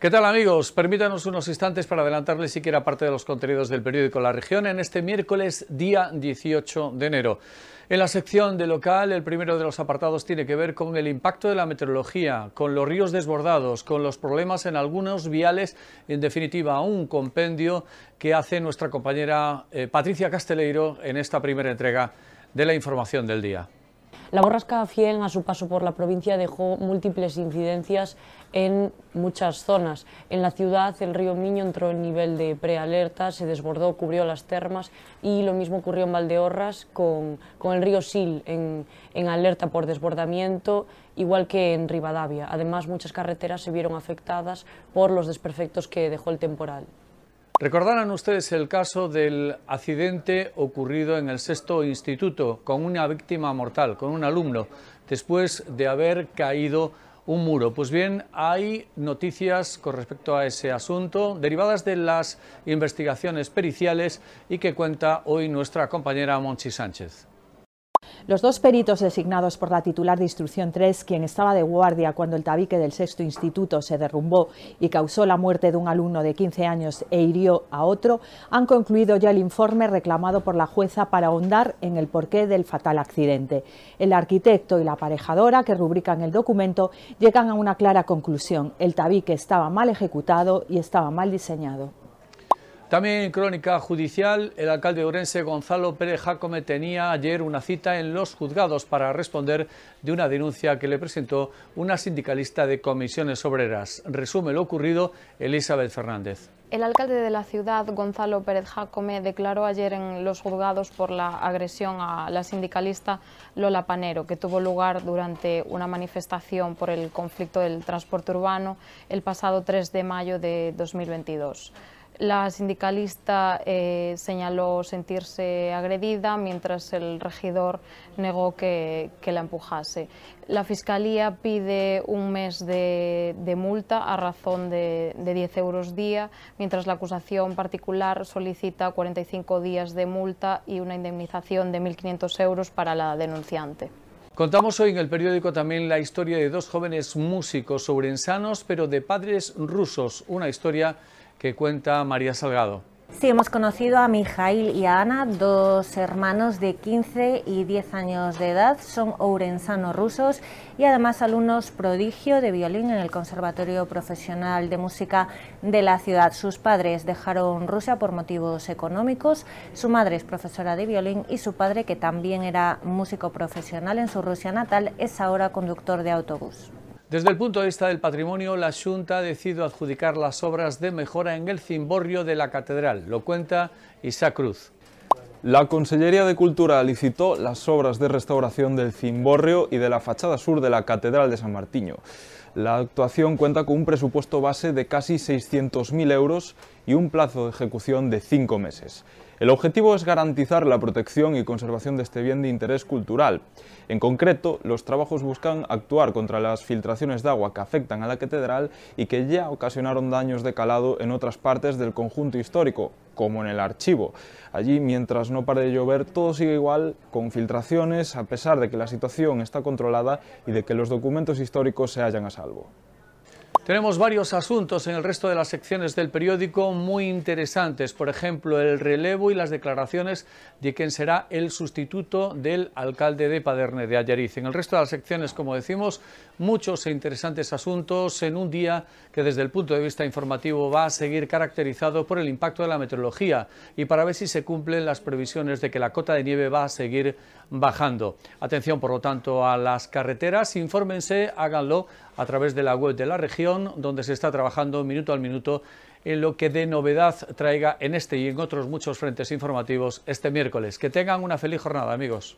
¿Qué tal amigos? Permítanos unos instantes para adelantarles siquiera parte de los contenidos del periódico La Región en este miércoles día 18 de enero. En la sección de local, el primero de los apartados tiene que ver con el impacto de la meteorología, con los ríos desbordados, con los problemas en algunos viales, en definitiva, un compendio que hace nuestra compañera eh, Patricia Casteleiro en esta primera entrega de la información del día. La borrasca Fien, a su paso por la provincia, dejó múltiples incidencias en muchas zonas. En la ciudad, el río Miño entró en nivel de prealerta, se desbordó, cubrió las termas y lo mismo ocurrió en Valdeorras con, con el río Sil en, en alerta por desbordamiento, igual que en Rivadavia. Además, muchas carreteras se vieron afectadas por los desperfectos que dejó el temporal. Recordarán ustedes el caso del accidente ocurrido en el sexto instituto con una víctima mortal, con un alumno, después de haber caído un muro. Pues bien, hay noticias con respecto a ese asunto derivadas de las investigaciones periciales y que cuenta hoy nuestra compañera Monchi Sánchez. Los dos peritos designados por la titular de Instrucción 3, quien estaba de guardia cuando el tabique del sexto instituto se derrumbó y causó la muerte de un alumno de 15 años e hirió a otro, han concluido ya el informe reclamado por la jueza para ahondar en el porqué del fatal accidente. El arquitecto y la aparejadora que rubrican el documento llegan a una clara conclusión. El tabique estaba mal ejecutado y estaba mal diseñado. También en crónica judicial, el alcalde de Orense, Gonzalo Pérez Jacome, tenía ayer una cita en los juzgados para responder de una denuncia que le presentó una sindicalista de comisiones obreras. Resume lo ocurrido Elizabeth Fernández. El alcalde de la ciudad, Gonzalo Pérez Jacome, declaró ayer en los juzgados por la agresión a la sindicalista Lola Panero, que tuvo lugar durante una manifestación por el conflicto del transporte urbano el pasado 3 de mayo de 2022. La sindicalista eh, señaló sentirse agredida mientras el regidor negó que, la empujase. La Fiscalía pide un mes de, multa a razón de, de, 10 euros día, mientras la acusación particular solicita 45 días de multa y una indemnización de 1.500 euros para la denunciante. Contamos hoy en el periódico también la historia de dos jóvenes músicos sobrensanos, pero de padres rusos, una historia que cuenta María Salgado. Sí, hemos conocido a Mijail y a Ana, dos hermanos de 15 y 10 años de edad, son ourensanos rusos y además alumnos prodigio de violín en el Conservatorio Profesional de Música de la ciudad. Sus padres dejaron Rusia por motivos económicos, su madre es profesora de violín y su padre, que también era músico profesional en su Rusia natal, es ahora conductor de autobús. Desde el punto de vista del patrimonio, la Junta ha decidido adjudicar las obras de mejora en el cimborrio de la catedral. Lo cuenta Isaac Cruz. La Consellería de Cultura licitó las obras de restauración del cimborrio y de la fachada sur de la Catedral de San Martiño. La actuación cuenta con un presupuesto base de casi 600.000 euros y un plazo de ejecución de cinco meses. El objetivo es garantizar la protección y conservación de este bien de interés cultural. En concreto, los trabajos buscan actuar contra las filtraciones de agua que afectan a la catedral y que ya ocasionaron daños de calado en otras partes del conjunto histórico, como en el archivo. Allí, mientras no pare de llover, todo sigue igual, con filtraciones, a pesar de que la situación está controlada y de que los documentos históricos se hallan a salvo. Tenemos varios asuntos en el resto de las secciones del periódico muy interesantes, por ejemplo, el relevo y las declaraciones de quien será el sustituto del alcalde de Paderne de Ayariz. En el resto de las secciones, como decimos, muchos e interesantes asuntos en un día que desde el punto de vista informativo va a seguir caracterizado por el impacto de la meteorología y para ver si se cumplen las previsiones de que la cota de nieve va a seguir bajando. Atención, por lo tanto, a las carreteras, infórmense, háganlo a través de la web de la región, donde se está trabajando minuto al minuto en lo que de novedad traiga en este y en otros muchos frentes informativos este miércoles. Que tengan una feliz jornada, amigos.